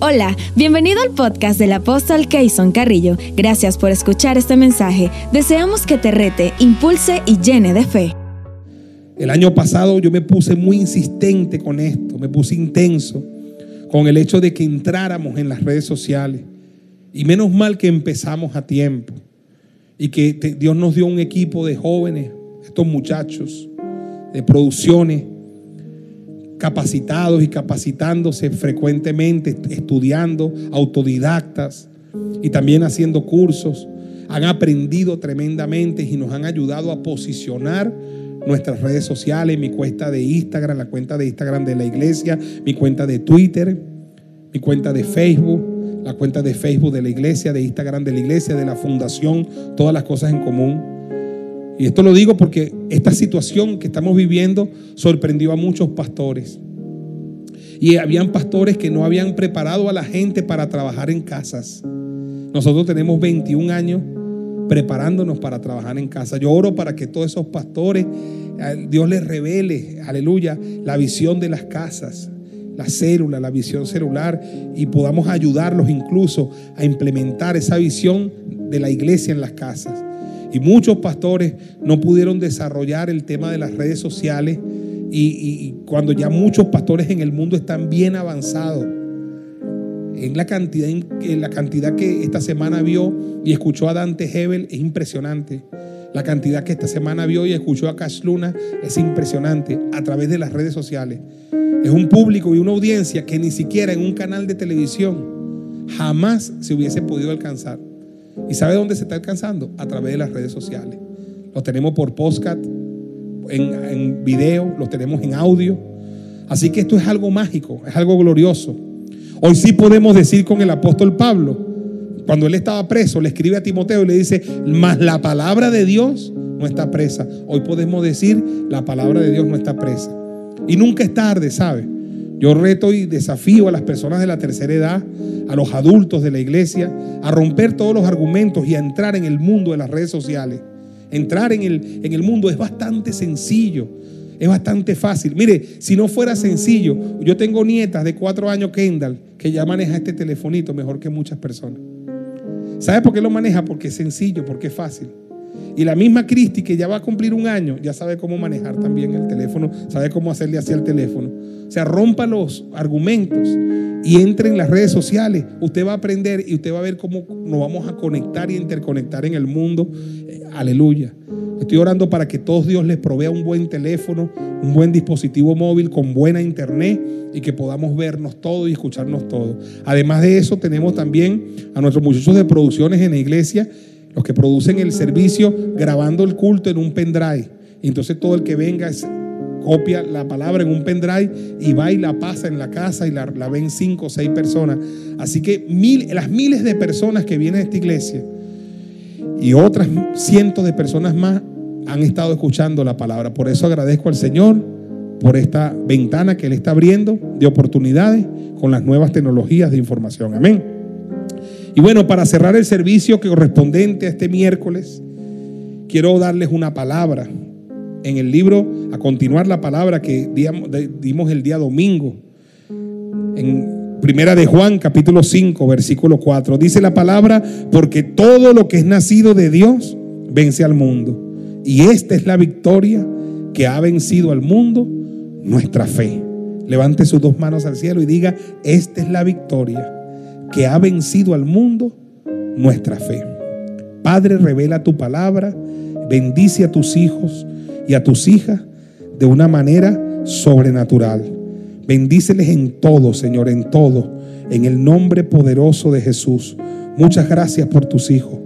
Hola, bienvenido al podcast del apóstol Keyson Carrillo. Gracias por escuchar este mensaje. Deseamos que te rete, impulse y llene de fe. El año pasado yo me puse muy insistente con esto, me puse intenso con el hecho de que entráramos en las redes sociales. Y menos mal que empezamos a tiempo y que Dios nos dio un equipo de jóvenes, estos muchachos, de producciones capacitados y capacitándose frecuentemente, estudiando, autodidactas y también haciendo cursos. Han aprendido tremendamente y nos han ayudado a posicionar nuestras redes sociales, mi cuenta de Instagram, la cuenta de Instagram de la iglesia, mi cuenta de Twitter, mi cuenta de Facebook, la cuenta de Facebook de la iglesia, de Instagram de la iglesia, de la fundación, todas las cosas en común. Y esto lo digo porque esta situación que estamos viviendo sorprendió a muchos pastores. Y habían pastores que no habían preparado a la gente para trabajar en casas. Nosotros tenemos 21 años preparándonos para trabajar en casa. Yo oro para que todos esos pastores, eh, Dios les revele, aleluya, la visión de las casas, la célula, la visión celular, y podamos ayudarlos incluso a implementar esa visión de la iglesia en las casas. Y muchos pastores no pudieron desarrollar el tema de las redes sociales y, cuando ya muchos pastores en el mundo están bien avanzados en la cantidad, en la cantidad que esta semana vio y escuchó a Dante Hebel es impresionante. La cantidad que esta semana vio y escuchó a Cash Luna es impresionante a través de las redes sociales. Es un público y una audiencia que ni siquiera en un canal de televisión jamás se hubiese podido alcanzar. ¿Y sabe dónde se está alcanzando? A través de las redes sociales. Lo tenemos por podcast, en, video, lo tenemos en audio. Así que esto es algo mágico, es algo glorioso. Hoy sí podemos decir con el apóstol Pablo, cuando él estaba preso, le escribe a Timoteo y le dice, mas la palabra de Dios no está presa. Hoy podemos decir, la palabra de Dios no está presa. Y nunca es tarde, ¿sabe? Yo reto y desafío a las personas de la tercera edad, a los adultos de la iglesia, a romper todos los argumentos y a entrar en el mundo de las redes sociales. Entrar en el, en el mundo es bastante sencillo, es bastante fácil. Mire, si no fuera sencillo, yo tengo nietas de cuatro años, Kendall, que ya maneja este telefonito mejor que muchas personas. ¿Sabe por qué lo maneja? Porque es sencillo, porque es fácil. Y la misma Cristi, que ya va a cumplir un año, ya sabe cómo manejar también el teléfono, sabe cómo hacerle hacia el teléfono. O sea, rompa los argumentos y entre en las redes sociales. Usted va a aprender y usted va a ver cómo nos vamos a conectar y interconectar en el mundo. Eh, aleluya. Estoy orando para que todos Dios les provea un buen teléfono, un buen dispositivo móvil con buena internet y que podamos vernos todo y escucharnos todo. Además de eso, tenemos también a nuestros muchachos de producciones en la iglesia los que producen el servicio grabando el culto en un pendrive. Entonces todo el que venga copia la palabra en un pendrive y va y la pasa en la casa y la, ven cinco o seis personas. Así que mil, las miles de personas que vienen a esta iglesia y otras cientos de personas más han estado escuchando la palabra. Por eso agradezco al Señor por esta ventana que Él está abriendo de oportunidades con las nuevas tecnologías de información. Amén. Y bueno, para cerrar el servicio que correspondente a este miércoles, quiero darles una palabra. En el libro, a continuar la palabra que dimos el día domingo, en Primera de Juan, capítulo 5, versículo 4, dice la palabra, porque todo lo que es nacido de Dios vence al mundo. Y esta es la victoria que ha vencido al mundo, nuestra fe. Levante sus dos manos al cielo y diga, esta es la victoria que ha vencido al mundo, nuestra fe. Padre, revela tu palabra, bendice a tus hijos y a tus hijas de una manera sobrenatural. Bendíceles en todo, Señor, en todo, en el nombre poderoso de Jesús. Muchas gracias por tus hijos,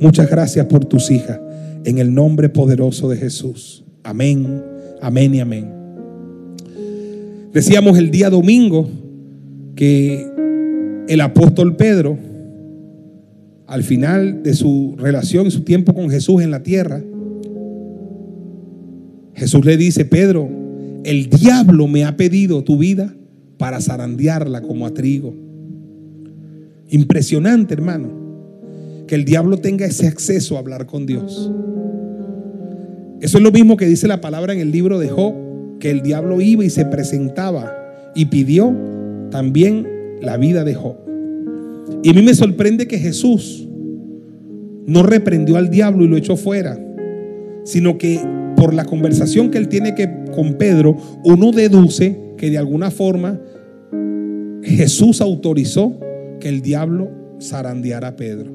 muchas gracias por tus hijas, en el nombre poderoso de Jesús. Amén, amén y amén. Decíamos el día domingo que el apóstol Pedro, al final de su relación su tiempo con Jesús en la tierra, Jesús le dice, Pedro, el diablo me ha pedido tu vida para zarandearla como a trigo. Impresionante, hermano, que el diablo tenga ese acceso a hablar con Dios. Eso es lo mismo que dice la palabra en el libro de Job, que el diablo iba y se presentaba y pidió también la vida de Job. Y a mí me sorprende que Jesús no reprendió al diablo y lo echó fuera, sino que por la conversación que él tiene que, con Pedro, uno deduce que de alguna forma Jesús autorizó que el diablo zarandeara a Pedro.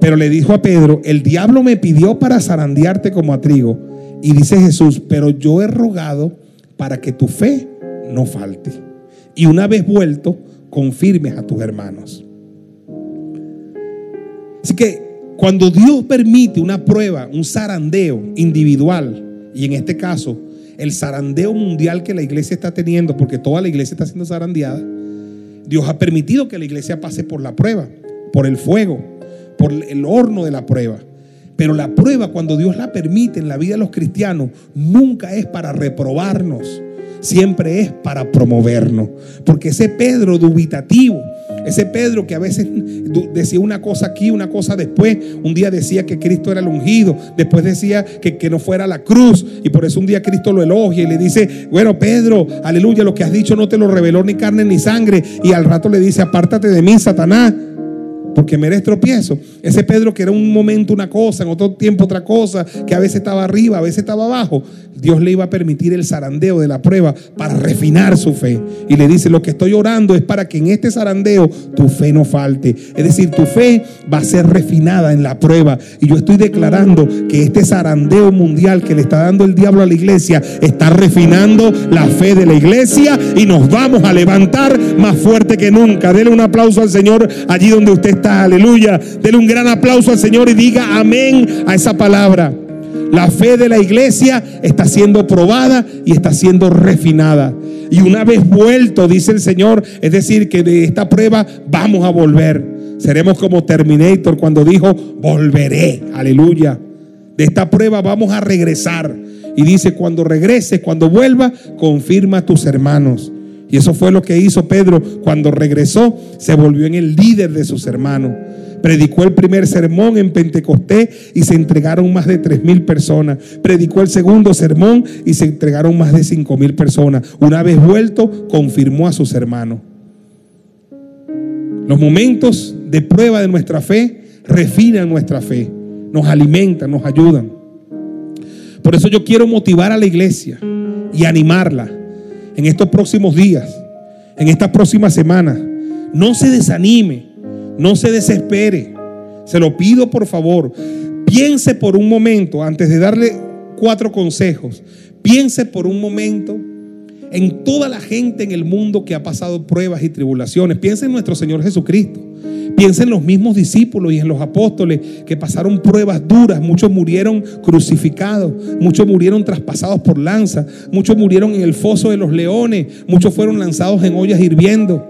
Pero le dijo a Pedro, el diablo me pidió para zarandearte como a trigo. Y dice Jesús, pero yo he rogado para que tu fe no falte. Y una vez vuelto, confirmes a tus hermanos. Así que cuando Dios permite una prueba, un zarandeo individual, y en este caso el zarandeo mundial que la iglesia está teniendo, porque toda la iglesia está siendo zarandeada, Dios ha permitido que la iglesia pase por la prueba, por el fuego, por el horno de la prueba. Pero la prueba, cuando Dios la permite en la vida de los cristianos, nunca es para reprobarnos, siempre es para promovernos. Porque ese Pedro dubitativo, ese Pedro que a veces decía una cosa aquí, una cosa después, un día decía que Cristo era el ungido, después decía que, que no fuera la cruz, y por eso un día Cristo lo elogia y le dice, bueno Pedro, aleluya, lo que has dicho no te lo reveló ni carne ni sangre, y al rato le dice, apártate de mí, Satanás porque me eres tropiezo. Ese Pedro que era un momento una cosa, en otro tiempo otra cosa, que a veces estaba arriba, a veces estaba abajo, Dios le iba a permitir el zarandeo de la prueba para refinar su fe. Y le dice, lo que estoy orando es para que en este zarandeo tu fe no falte. Es decir, tu fe va a ser refinada en la prueba. Y yo estoy declarando que este zarandeo mundial que le está dando el diablo a la iglesia está refinando la fe de la iglesia y nos vamos a levantar más fuerte que nunca. Dele un aplauso al Señor allí donde usted está aleluya. Dele un gran aplauso al Señor y diga amén a esa palabra. La fe de la iglesia está siendo probada y está siendo refinada. Y una vez vuelto, dice el Señor, es decir, que de esta prueba vamos a volver. Seremos como Terminator cuando dijo, volveré, aleluya. De esta prueba vamos a regresar. Y dice, cuando regrese, cuando vuelva, confirma a tus hermanos. Y eso fue lo que hizo Pedro cuando regresó, se volvió en el líder de sus hermanos. Predicó el primer sermón en Pentecostés y se entregaron más de tres mil personas. Predicó el segundo sermón y se entregaron más de cinco mil personas. Una vez vuelto, confirmó a sus hermanos. Los momentos de prueba de nuestra fe refinan nuestra fe, nos alimentan, nos ayudan. Por eso yo quiero motivar a la iglesia y animarla en estos próximos días, en estas próximas semanas. No se desanime, no se desespere. Se lo pido por favor. Piense por un momento, antes de darle cuatro consejos, piense por un momento en toda la gente en el mundo que ha pasado pruebas y tribulaciones. Piense en nuestro Señor Jesucristo. Piensa en los mismos discípulos y en los apóstoles que pasaron pruebas duras. Muchos murieron crucificados, muchos murieron traspasados por lanza, muchos murieron en el foso de los leones, muchos fueron lanzados en ollas hirviendo.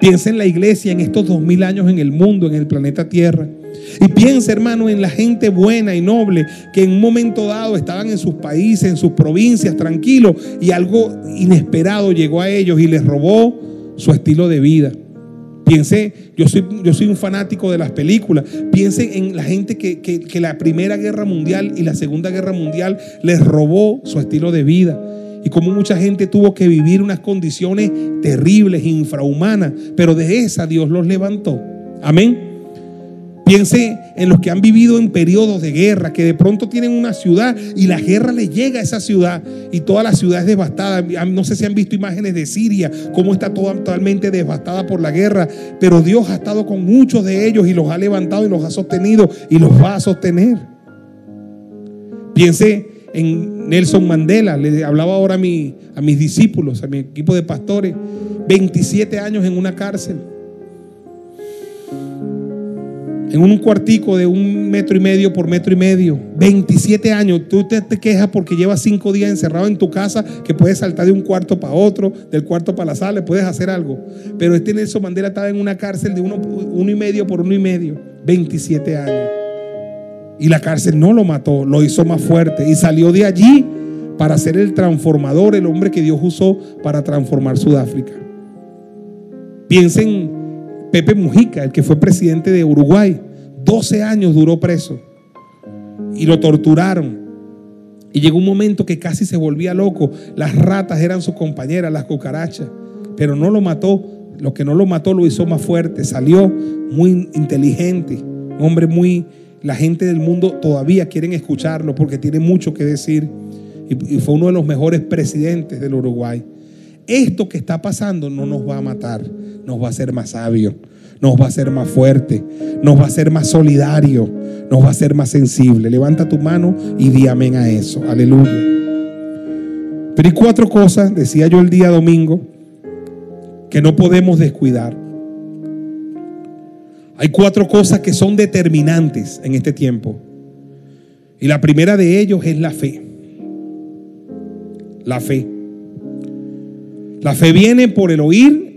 Piensa en la iglesia en estos dos mil años en el mundo, en el planeta Tierra. Y piensa, hermano, en la gente buena y noble que en un momento dado estaban en sus países, en sus provincias, tranquilos, y algo inesperado llegó a ellos y les robó su estilo de vida. Piense, yo soy, yo soy un fanático de las películas. Piensen en la gente que, que, la Primera Guerra Mundial y la Segunda Guerra Mundial les robó su estilo de vida. Y como mucha gente tuvo que vivir unas condiciones terribles, infrahumanas, pero de esa Dios los levantó. Amén. Piense en los que han vivido en periodos de guerra, que de pronto tienen una ciudad y la guerra le llega a esa ciudad y toda la ciudad es devastada. No sé si han visto imágenes de Siria, cómo está totalmente devastada por la guerra, pero Dios ha estado con muchos de ellos y los ha levantado y los ha sostenido y los va a sostener. Piense en Nelson Mandela, le hablaba ahora a, a mis discípulos, a mi equipo de pastores, 27 años en una cárcel en un cuartico de un metro y medio por metro y medio, 27 años, tú te, quejas porque llevas cinco días encerrado en tu casa, que puedes saltar de un cuarto para otro, del cuarto para la sala, puedes hacer algo. Pero este Nelson Mandela estaba en una cárcel de uno, uno y medio por uno y medio, 27 años. Y la cárcel no lo mató, lo hizo más fuerte y salió de allí para ser el transformador, el hombre que Dios usó para transformar Sudáfrica. Piensen Pepe Mujica, el que fue presidente de Uruguay, 12 años duró preso y lo torturaron. Y llegó un momento que casi se volvía loco. Las ratas eran sus compañeras, las cucarachas, pero no lo mató lo que no lo mató lo hizo más fuerte. Salió muy inteligente, un hombre muy... La gente del mundo todavía quieren escucharlo porque tiene mucho que decir. Y, y fue uno de los mejores presidentes del Uruguay. Esto que está pasando no nos va a matar, nos va a hacer más sabios, nos va a hacer más fuerte, nos va a hacer más solidario, nos va a hacer más sensible. Levanta tu mano y di amén a eso. Aleluya. Pero hay cuatro cosas, decía yo el día domingo, que no podemos descuidar. Hay cuatro cosas que son determinantes en este tiempo. Y la primera de ellos es la fe. La fe. La fe viene por el oír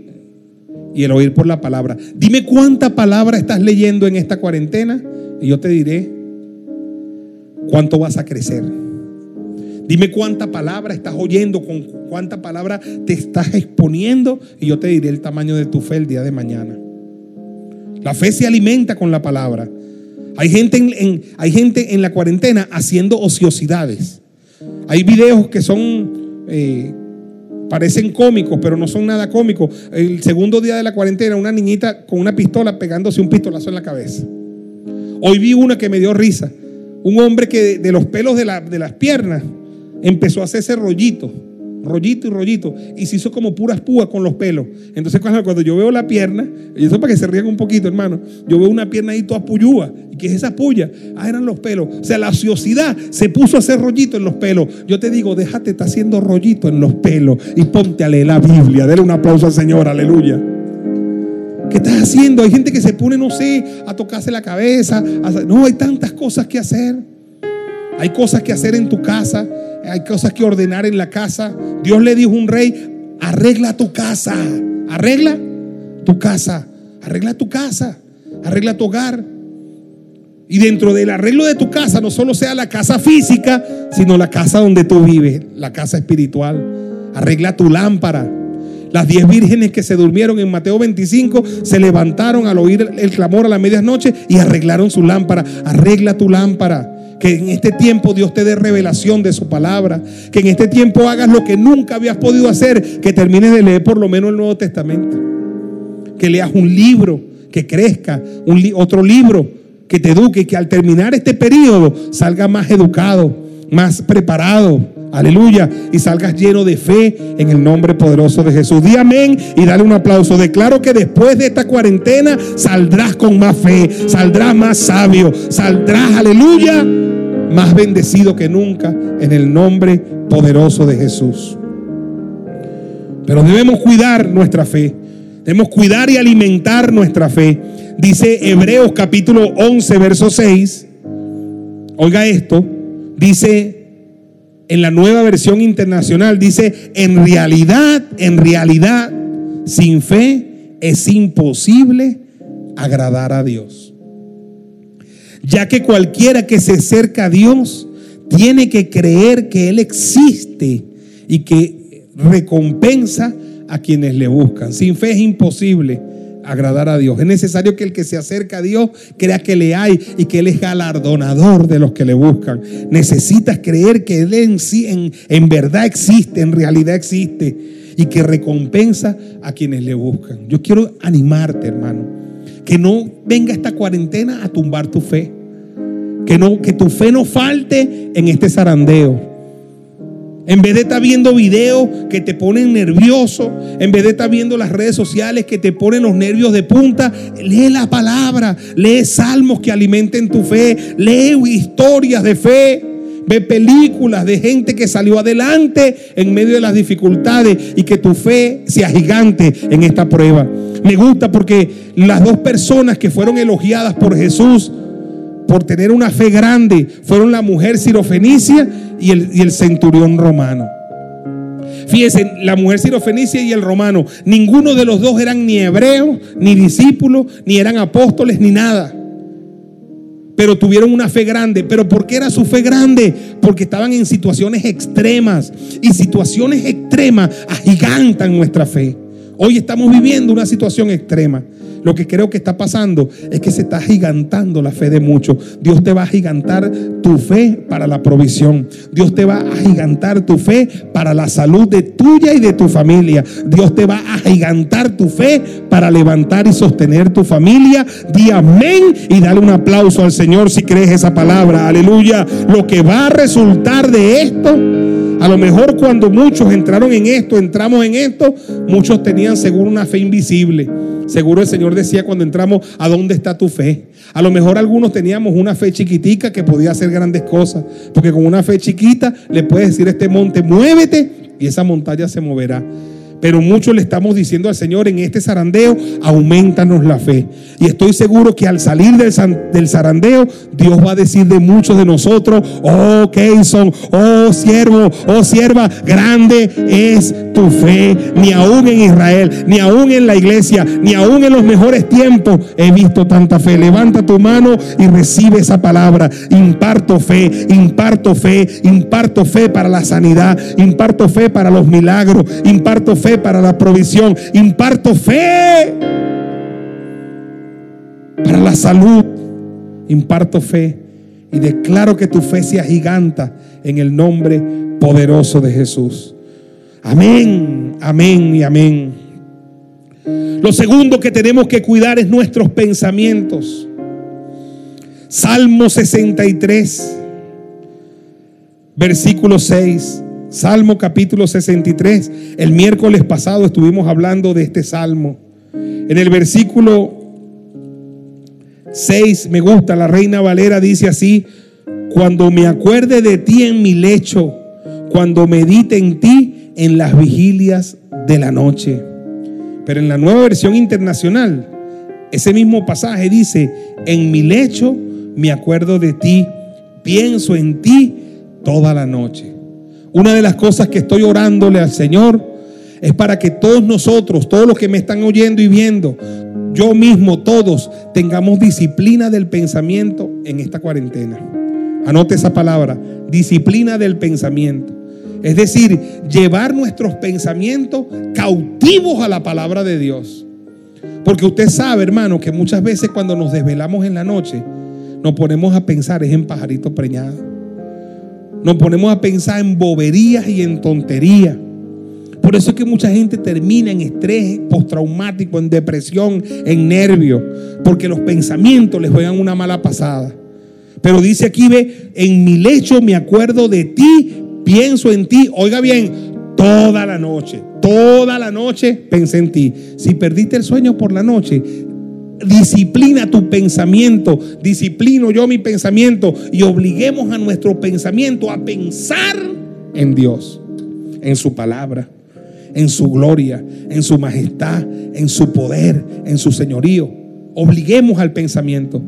y el oír por la palabra. Dime cuánta palabra estás leyendo en esta cuarentena y yo te diré cuánto vas a crecer. Dime cuánta palabra estás oyendo, con cuánta palabra te estás exponiendo y yo te diré el tamaño de tu fe el día de mañana. La fe se alimenta con la palabra. Hay gente en, hay gente en la cuarentena haciendo ociosidades. Hay videos que son, eh, parecen cómicos, pero no son nada cómicos. El segundo día de la cuarentena, una niñita con una pistola pegándose un pistolazo en la cabeza. Hoy vi una que me dio risa. Un hombre que de, los pelos de, de las piernas empezó a hacerse rollito, rollito y rollito, y se hizo como puras púas con los pelos. Entonces cuando, yo veo la pierna, y eso para que se rían un poquito, hermano, yo veo una pierna ahí toda puyúa. ¿Y qué es esa puya? Ah, eran los pelos. O sea, la ociosidad se puso a hacer rollito en los pelos. Yo te digo, déjate, está haciendo rollito en los pelos y ponte a leer la Biblia. Dele un aplauso al Señor, aleluya. ¿Qué estás haciendo? Hay gente que se pone, no sé, a tocarse la cabeza. no, hay tantas cosas que hacer. Hay cosas que hacer en tu casa hay cosas que ordenar en la casa. Dios le dijo a un rey, arregla tu casa, arregla tu casa, arregla tu casa, arregla tu hogar. Y dentro del arreglo de tu casa no solo sea la casa física, sino la casa donde tú vives, la casa espiritual. Arregla tu lámpara. Las diez vírgenes que se durmieron en Mateo 25 se levantaron al oír el clamor a la medianoche y arreglaron su lámpara. Arregla tu lámpara. Que en este tiempo Dios te dé revelación de su palabra. Que en este tiempo hagas lo que nunca habías podido hacer. Que termines de leer por lo menos el Nuevo Testamento. Que leas un libro, que crezca. Un otro libro que te eduque. Que al terminar este periodo salga más educado, más preparado. Aleluya. Y salgas lleno de fe en el nombre poderoso de Jesús. Di amén y dale un aplauso. Declaro que después de esta cuarentena saldrás con más fe, saldrás más sabio, saldrás, aleluya, más bendecido que nunca en el nombre poderoso de Jesús. Pero debemos cuidar nuestra fe. Debemos cuidar y alimentar nuestra fe. Dice Hebreos capítulo 11, verso 6. Oiga esto. Dice en la nueva versión internacional dice, en realidad, en realidad, sin fe es imposible agradar a Dios. Ya que cualquiera que se acerca a Dios tiene que creer que Él existe y que recompensa a quienes le buscan. Sin fe es imposible agradar a Dios. Es necesario que el que se acerca a Dios crea que le hay y que Él es galardonador de los que le buscan. Necesitas creer que Él en en, en verdad existe, en realidad existe y que recompensa a quienes le buscan. Yo quiero animarte, hermano, que no venga esta cuarentena a tumbar tu fe. Que, no, que tu fe no falte en este zarandeo. En vez de estar viendo videos que te ponen nervioso, en vez de estar viendo las redes sociales que te ponen los nervios de punta, lee la palabra, lee salmos que alimenten tu fe, lee historias de fe, ve películas de gente que salió adelante en medio de las dificultades y que tu fe sea gigante en esta prueba. Me gusta porque las dos personas que fueron elogiadas por Jesús, por tener una fe grande fueron la mujer sirofenicia y el, y el centurión romano. Fíjense, la mujer sirofenicia y el romano, ninguno de los dos eran ni hebreos, ni discípulos, ni eran apóstoles, ni nada. Pero tuvieron una fe grande. ¿Pero por qué era su fe grande? Porque estaban en situaciones extremas. Y situaciones extremas agigantan nuestra fe. Hoy estamos viviendo una situación extrema. Lo que creo que está pasando es que se está gigantando la fe de muchos. Dios te va a gigantar tu fe para la provisión. Dios te va a gigantar tu fe para la salud de tuya y de tu familia. Dios te va a gigantar tu fe para levantar y sostener tu familia. Di amén y dale un aplauso al Señor si crees esa palabra. Aleluya. Lo que va a resultar de esto a lo mejor cuando muchos entraron en esto, entramos en esto, muchos tenían seguro una fe invisible. Seguro el Señor decía cuando entramos, ¿a dónde está tu fe? A lo mejor algunos teníamos una fe chiquitica que podía hacer grandes cosas. Porque con una fe chiquita le puedes decir a este monte, muévete y esa montaña se moverá. Pero muchos le estamos diciendo al Señor en este zarandeo, aumentanos la fe. Y estoy seguro que al salir del, del zarandeo, Dios va a decir de muchos de nosotros, oh Keyson, oh siervo, oh sierva, grande es tu fe. Ni aún en Israel, ni aún en la iglesia, ni aún en los mejores tiempos he visto tanta fe. Levanta tu mano y recibe esa palabra. Imparto fe, imparto fe, imparto fe para la sanidad, imparto fe para los milagros, imparto fe para la provisión. Imparto fe para la salud. Imparto fe y declaro que tu fe sea giganta en el nombre poderoso de Jesús. Amén, amén y amén. Lo segundo que tenemos que cuidar es nuestros pensamientos. Salmo 63, versículo 6. Salmo capítulo 63. El miércoles pasado estuvimos hablando de este salmo. En el versículo 6 me gusta, la reina Valera dice así, cuando me acuerde de ti en mi lecho, cuando medite en ti en las vigilias de la noche. Pero en la nueva versión internacional, ese mismo pasaje dice, en mi lecho me acuerdo de ti, pienso en ti toda la noche. Una de las cosas que estoy orándole al Señor es para que todos nosotros, todos los que me están oyendo y viendo, yo mismo, todos, tengamos disciplina del pensamiento en esta cuarentena. Anote esa palabra, disciplina del pensamiento. Es decir, llevar nuestros pensamientos cautivos a la palabra de Dios. Porque usted sabe, hermano, que muchas veces cuando nos desvelamos en la noche, nos ponemos a pensar es en pajarito preñado. Nos ponemos a pensar en boberías y en tonterías. Por eso es que mucha gente termina en estrés postraumático, en depresión, en nervio, porque los pensamientos les juegan una mala pasada. Pero dice aquí, ve, en mi lecho me acuerdo de ti, pienso en ti. Oiga bien, toda la noche, toda la noche pensé en ti. Si perdiste el sueño por la noche, disciplina tu pensamiento, disciplino yo mi pensamiento y obliguemos a nuestro pensamiento a pensar en Dios, en su palabra, en su gloria, en su majestad, en su poder, en su señorío. Obliguemos al pensamiento.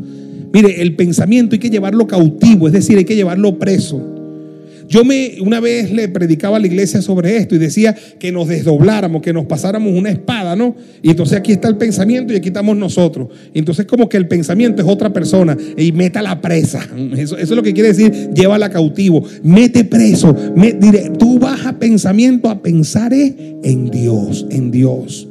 Mire, el pensamiento hay que llevarlo cautivo, es decir, hay que llevarlo preso. Yo me una vez le predicaba a la iglesia sobre esto y decía que nos desdobláramos, que nos pasáramos una espada, ¿no? Y entonces aquí está el pensamiento y aquí estamos nosotros. Entonces como que el pensamiento es otra persona y meta la presa. Eso, es lo que quiere decir, llévala cautivo, mete preso. tú vas a pensamiento a pensar en Dios, en Dios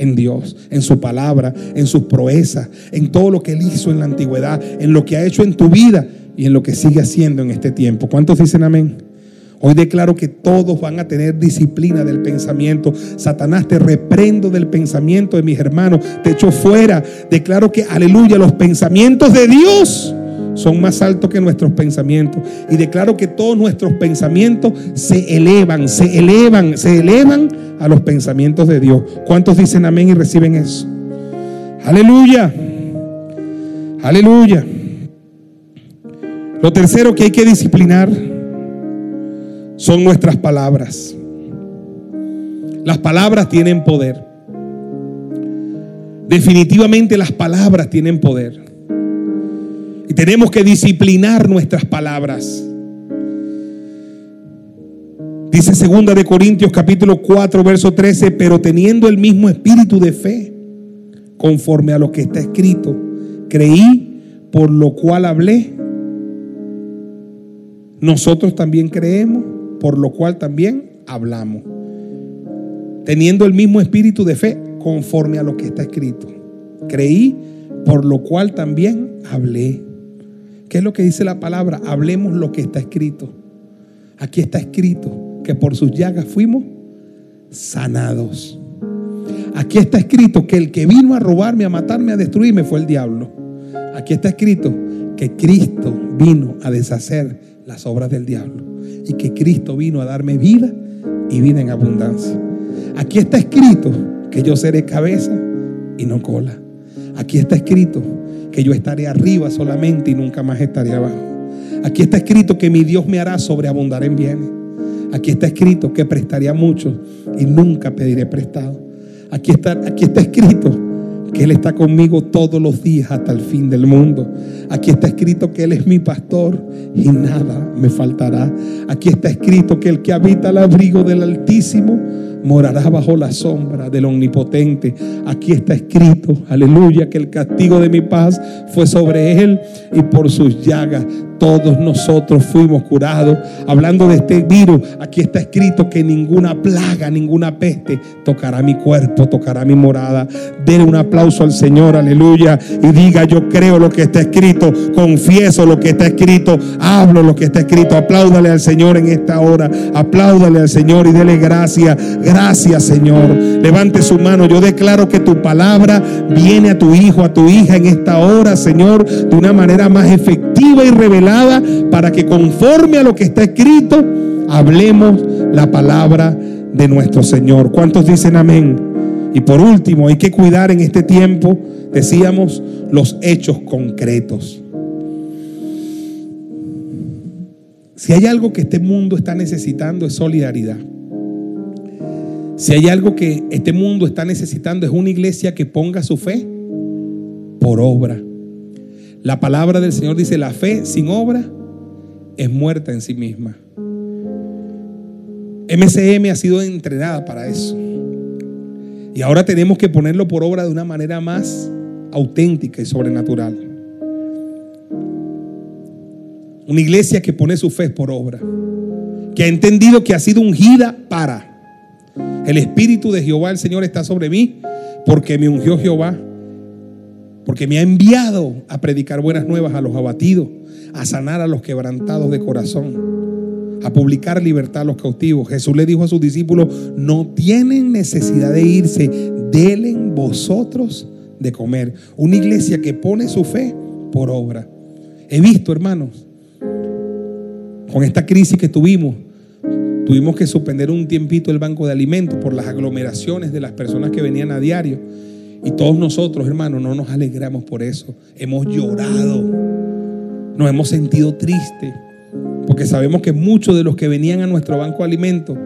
en Dios, en su palabra, en sus proezas, en todo lo que Él hizo en la antigüedad, en lo que ha hecho en tu vida y en lo que sigue haciendo en este tiempo. ¿Cuántos dicen amén? Hoy declaro que todos van a tener disciplina del pensamiento. Satanás, te reprendo del pensamiento de mis hermanos. Te echo fuera. Declaro que, aleluya, los pensamientos de Dios son más altos que nuestros pensamientos. Y declaro que todos nuestros pensamientos se elevan, se elevan, se elevan a los pensamientos de Dios. ¿Cuántos dicen amén y reciben eso? Aleluya. Aleluya. Lo tercero que hay que disciplinar son nuestras palabras. Las palabras tienen poder. Definitivamente las palabras tienen poder. Y tenemos que disciplinar nuestras palabras. Dice segunda de Corintios capítulo 4 verso 13, pero teniendo el mismo espíritu de fe, conforme a lo que está escrito, creí, por lo cual hablé nosotros también creemos, por lo cual también hablamos. Teniendo el mismo espíritu de fe conforme a lo que está escrito. creí, por lo cual también hablé. ¿Qué es lo que dice la palabra? Hablemos lo que está escrito. Aquí está escrito que por sus llagas fuimos sanados. Aquí está escrito que el que vino a robarme, a matarme, a destruirme fue el diablo. Aquí está escrito que Cristo vino a deshacer las obras del diablo y que Cristo vino a darme vida y vida en abundancia. Aquí está escrito que yo seré cabeza y no cola. Aquí está escrito que yo estaré arriba solamente y nunca más estaré abajo. Aquí está escrito que mi Dios me hará sobreabundar en bienes. Aquí está escrito que prestaría mucho y nunca pediré prestado. Aquí está, aquí está escrito que Él está conmigo todos los días hasta el fin del mundo. Aquí está escrito que Él es mi pastor y nada me faltará. Aquí está escrito que el que habita al abrigo del Altísimo morará bajo la sombra del Omnipotente. Aquí está escrito, aleluya, que el castigo de mi paz fue sobre Él y por sus llagas todos nosotros fuimos curados. Hablando de este virus, aquí está escrito que ninguna plaga, ninguna peste tocará mi cuerpo, tocará mi morada. Den un aplauso al Señor, aleluya. Y diga, yo creo lo que está escrito, confieso lo que está escrito, hablo lo que está escrito. Apláudale al Señor en esta hora. Apláudale al Señor y dele gracias. Gracias, Señor. Levante su mano. Yo declaro que tu palabra viene a tu hijo, a tu hija en esta hora, Señor, de una manera más efectiva y revelada para que conforme a lo que está escrito, hablemos la palabra de nuestro Señor. ¿Cuántos dicen amén? Y por último, hay que cuidar en este tiempo, decíamos, los hechos concretos. Si hay algo que este mundo está necesitando es solidaridad. Si hay algo que este mundo está necesitando es una iglesia que ponga su fe por obra. La palabra del Señor dice, la fe sin obra es muerta en sí misma. MCM ha sido entrenada para eso. Y ahora tenemos que ponerlo por obra de una manera más auténtica y sobrenatural. Una iglesia que pone su fe por obra. Que ha entendido que ha sido ungida para. El Espíritu de Jehová, el Señor, está sobre mí porque me ungió Jehová porque me ha enviado a predicar buenas nuevas a los abatidos, a sanar a los quebrantados de corazón, a publicar libertad a los cautivos. Jesús le dijo a sus discípulos, no tienen necesidad de irse, delen vosotros de comer. Una iglesia que pone su fe por obra. He visto, hermanos, con esta crisis que tuvimos, tuvimos que suspender un tiempito el banco de alimentos por las aglomeraciones de las personas que venían a diario. Y todos nosotros, hermanos, no nos alegramos por eso. Hemos llorado. Nos hemos sentido tristes. Porque sabemos que muchos de los que venían a nuestro banco de alimentos,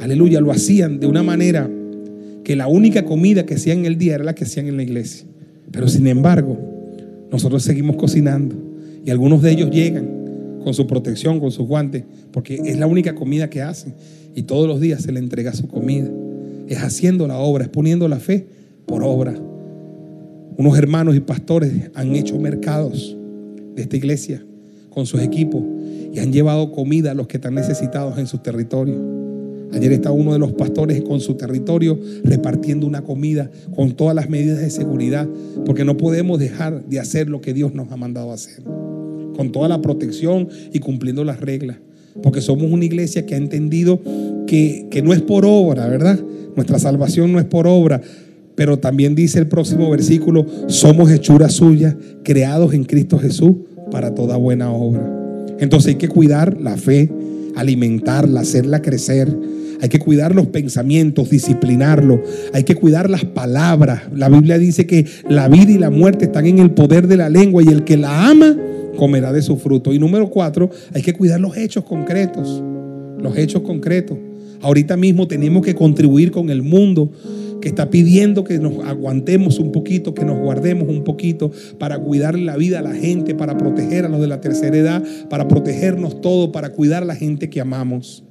aleluya, lo hacían de una manera que la única comida que hacían en el día era la que hacían en la iglesia. Pero sin embargo, nosotros seguimos cocinando. Y algunos de ellos llegan con su protección, con sus guantes, porque es la única comida que hacen. Y todos los días se le entrega su comida. Es haciendo la obra, es poniendo la fe por obra. Unos hermanos y pastores han hecho mercados de esta iglesia con sus equipos y han llevado comida a los que están necesitados en sus territorios. Ayer estaba uno de los pastores con su territorio repartiendo una comida con todas las medidas de seguridad, porque no podemos dejar de hacer lo que Dios nos ha mandado a hacer, con toda la protección y cumpliendo las reglas, porque somos una iglesia que ha entendido que, que no es por obra, ¿verdad? Nuestra salvación no es por obra, pero también dice el próximo versículo, somos hechura suya, creados en Cristo Jesús para toda buena obra. Entonces hay que cuidar la fe, alimentarla, hacerla crecer. Hay que cuidar los pensamientos, disciplinarlo. Hay que cuidar las palabras. La Biblia dice que la vida y la muerte están en el poder de la lengua y el que la ama comerá de su fruto. Y número cuatro, hay que cuidar los hechos concretos. Los hechos concretos. Ahorita mismo tenemos que contribuir con el mundo que está pidiendo que nos aguantemos un poquito, que nos guardemos un poquito para cuidar la vida a la gente, para proteger a los de la tercera edad, para protegernos todo, para cuidar a la gente que amamos.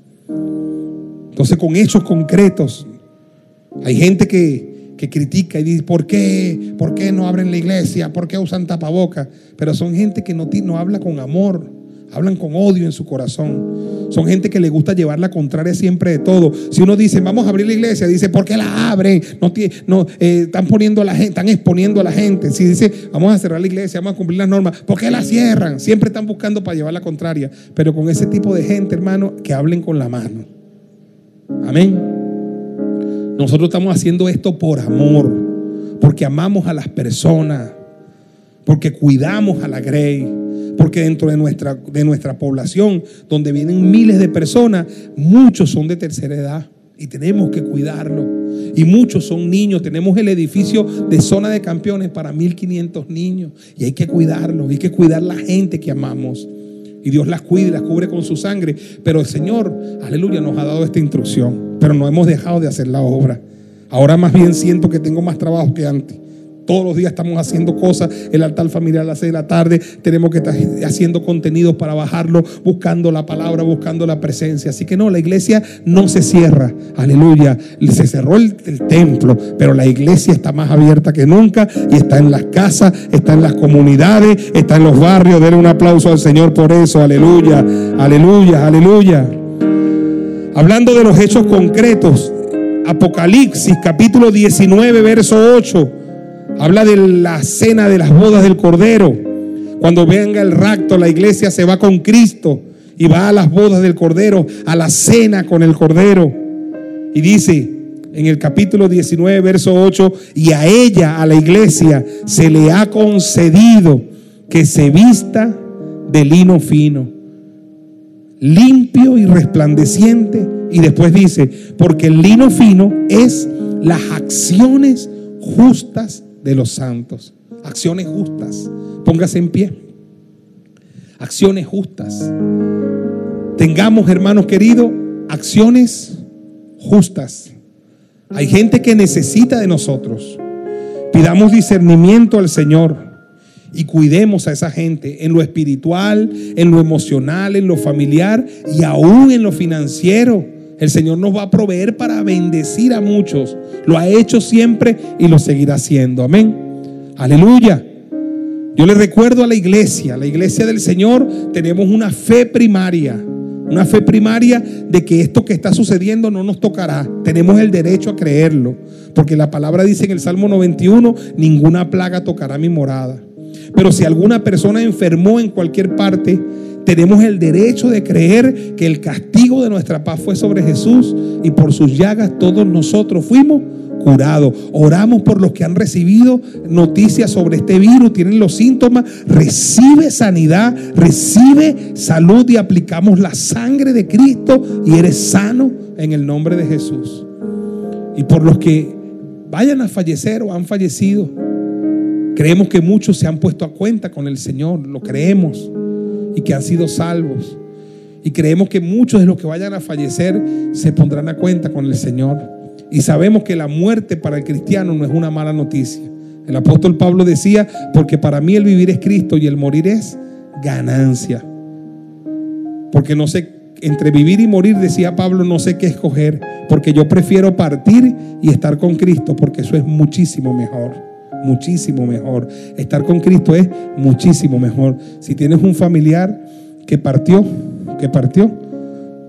Entonces, con hechos concretos, hay gente que, que critica y dice, ¿por qué? ¿Por qué no abren la iglesia? ¿Por qué usan tapabocas? Pero son gente que no, no habla con amor, hablan con odio en su corazón. Son gente que le gusta llevar la contraria siempre de todo. Si uno dice, vamos a abrir la iglesia, dice, ¿por qué la abren? No, eh, están poniendo a la gente, están exponiendo a la gente. Si dice, vamos a cerrar la iglesia, vamos a cumplir las normas, ¿por qué la cierran? Siempre están buscando para llevar la contraria. Pero con ese tipo de gente, hermano, que hablen con la mano. Amén. Nosotros estamos haciendo esto por amor, porque amamos a las personas, porque cuidamos a la Grey porque dentro de nuestra, de nuestra población, donde vienen miles de personas, muchos son de tercera edad y tenemos que cuidarlo. Y muchos son niños. Tenemos el edificio de zona de campeones para 1500 niños y hay que cuidarlos, hay que cuidar la gente que amamos. Y Dios las cuida y las cubre con su sangre. Pero el Señor, aleluya, nos ha dado esta instrucción. Pero no hemos dejado de hacer la obra. Ahora más bien siento que tengo más trabajo que antes. Todos los días estamos haciendo cosas. El altar familiar a las 6 de la tarde. Tenemos que estar haciendo contenidos para bajarlo, buscando la palabra, buscando la presencia. Así que no, la iglesia no se cierra. Aleluya. Se cerró el, templo, pero la iglesia está más abierta que nunca y está en las casas, está en las comunidades, está en los barrios. Denle un aplauso al Señor por eso. Aleluya. Aleluya. Aleluya. Hablando de los hechos concretos. Apocalipsis capítulo 19, verso 8. Habla de la cena de las bodas del Cordero. Cuando venga el rapto, la iglesia se va con Cristo y va a las bodas del Cordero, a la cena con el Cordero. Y dice en el capítulo 19, verso 8, y a ella, a la iglesia, se le ha concedido que se vista de lino fino, limpio y resplandeciente. Y después dice, porque el lino fino es las acciones justas de los santos. Acciones justas. Póngase en pie. Acciones justas. Tengamos, hermanos queridos, acciones justas. Hay gente que necesita de nosotros. Pidamos discernimiento al Señor y cuidemos a esa gente en lo espiritual, en lo emocional, en lo familiar y aún en lo financiero. El Señor nos va a proveer para bendecir a muchos. Lo ha hecho siempre y lo seguirá haciendo. Amén. Aleluya. Yo le recuerdo a la iglesia, la iglesia del Señor, tenemos una fe primaria. Una fe primaria de que esto que está sucediendo no nos tocará. Tenemos el derecho a creerlo. Porque la palabra dice en el Salmo 91, ninguna plaga tocará mi morada. Pero si alguna persona enfermó en cualquier parte, tenemos el derecho de creer que el castigo de nuestra paz fue sobre Jesús y por sus llagas todos nosotros fuimos curados. Oramos por los que han recibido noticias sobre este virus, tienen los síntomas, recibe sanidad, recibe salud y aplicamos la sangre de Cristo y eres sano en el nombre de Jesús. Y por los que vayan a fallecer o han fallecido, creemos que muchos se han puesto a cuenta con el Señor, lo creemos y que han sido salvos. Y creemos que muchos de los que vayan a fallecer se pondrán a cuenta con el Señor. Y sabemos que la muerte para el cristiano no es una mala noticia. El apóstol Pablo decía, porque para mí el vivir es Cristo y el morir es ganancia. Porque no sé, entre vivir y morir, decía Pablo, no sé qué escoger, porque yo prefiero partir y estar con Cristo, porque eso es muchísimo mejor muchísimo mejor. Estar con Cristo es muchísimo mejor. Si tienes un familiar que partió, que partió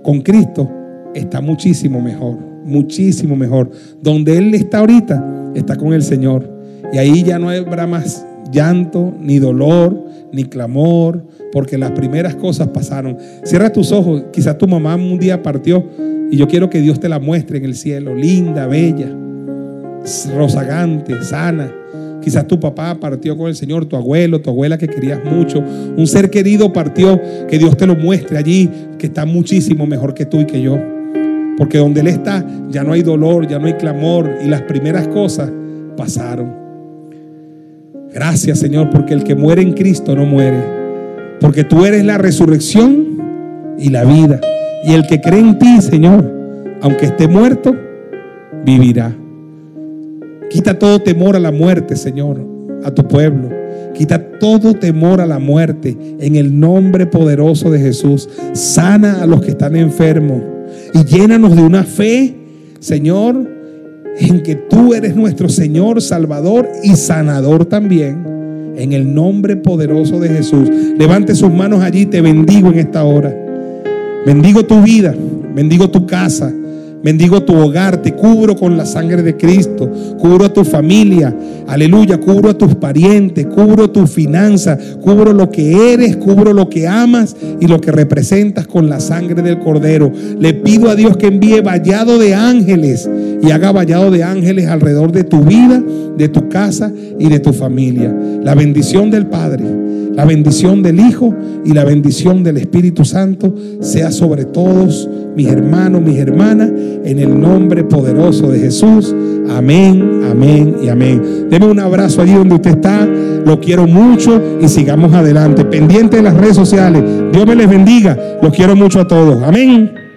con Cristo, está muchísimo mejor, muchísimo mejor. Donde Él está ahorita, está con el Señor. Y ahí ya no habrá más llanto, ni dolor, ni clamor, porque las primeras cosas pasaron. Cierra tus ojos, quizás tu mamá un día partió y yo quiero que Dios te la muestre en el cielo, linda, bella, rozagante, sana. Quizás tu papá partió con el Señor, tu abuelo, tu abuela que querías mucho. Un ser querido partió, que Dios te lo muestre allí, que está muchísimo mejor que tú y que yo. Porque donde Él está ya no hay dolor, ya no hay clamor y las primeras cosas pasaron. Gracias Señor, porque el que muere en Cristo no muere. Porque tú eres la resurrección y la vida. Y el que cree en ti, Señor, aunque esté muerto, vivirá. Quita todo temor a la muerte, Señor, a tu pueblo. Quita todo temor a la muerte en el nombre poderoso de Jesús. Sana a los que están enfermos y llénanos de una fe, Señor, en que tú eres nuestro Señor, Salvador y sanador también. En el nombre poderoso de Jesús. Levante sus manos allí, te bendigo en esta hora. Bendigo tu vida, bendigo tu casa, Bendigo tu hogar, te cubro con la sangre de Cristo, cubro a tu familia, aleluya, cubro a tus parientes, cubro tu finanza, cubro lo que eres, cubro lo que amas y lo que representas con la sangre del Cordero. Le pido a Dios que envíe vallado de ángeles y haga vallado de ángeles alrededor de tu vida, de tu casa y de tu familia. La bendición del Padre la bendición del Hijo y la bendición del Espíritu Santo sea sobre todos mis hermanos, mis hermanas, en el nombre poderoso de Jesús. Amén, amén y amén. Deme un abrazo allí donde usted está. Lo quiero mucho y sigamos adelante. Pendiente de las redes sociales. Dios me les bendiga. Los quiero mucho a todos. Amén.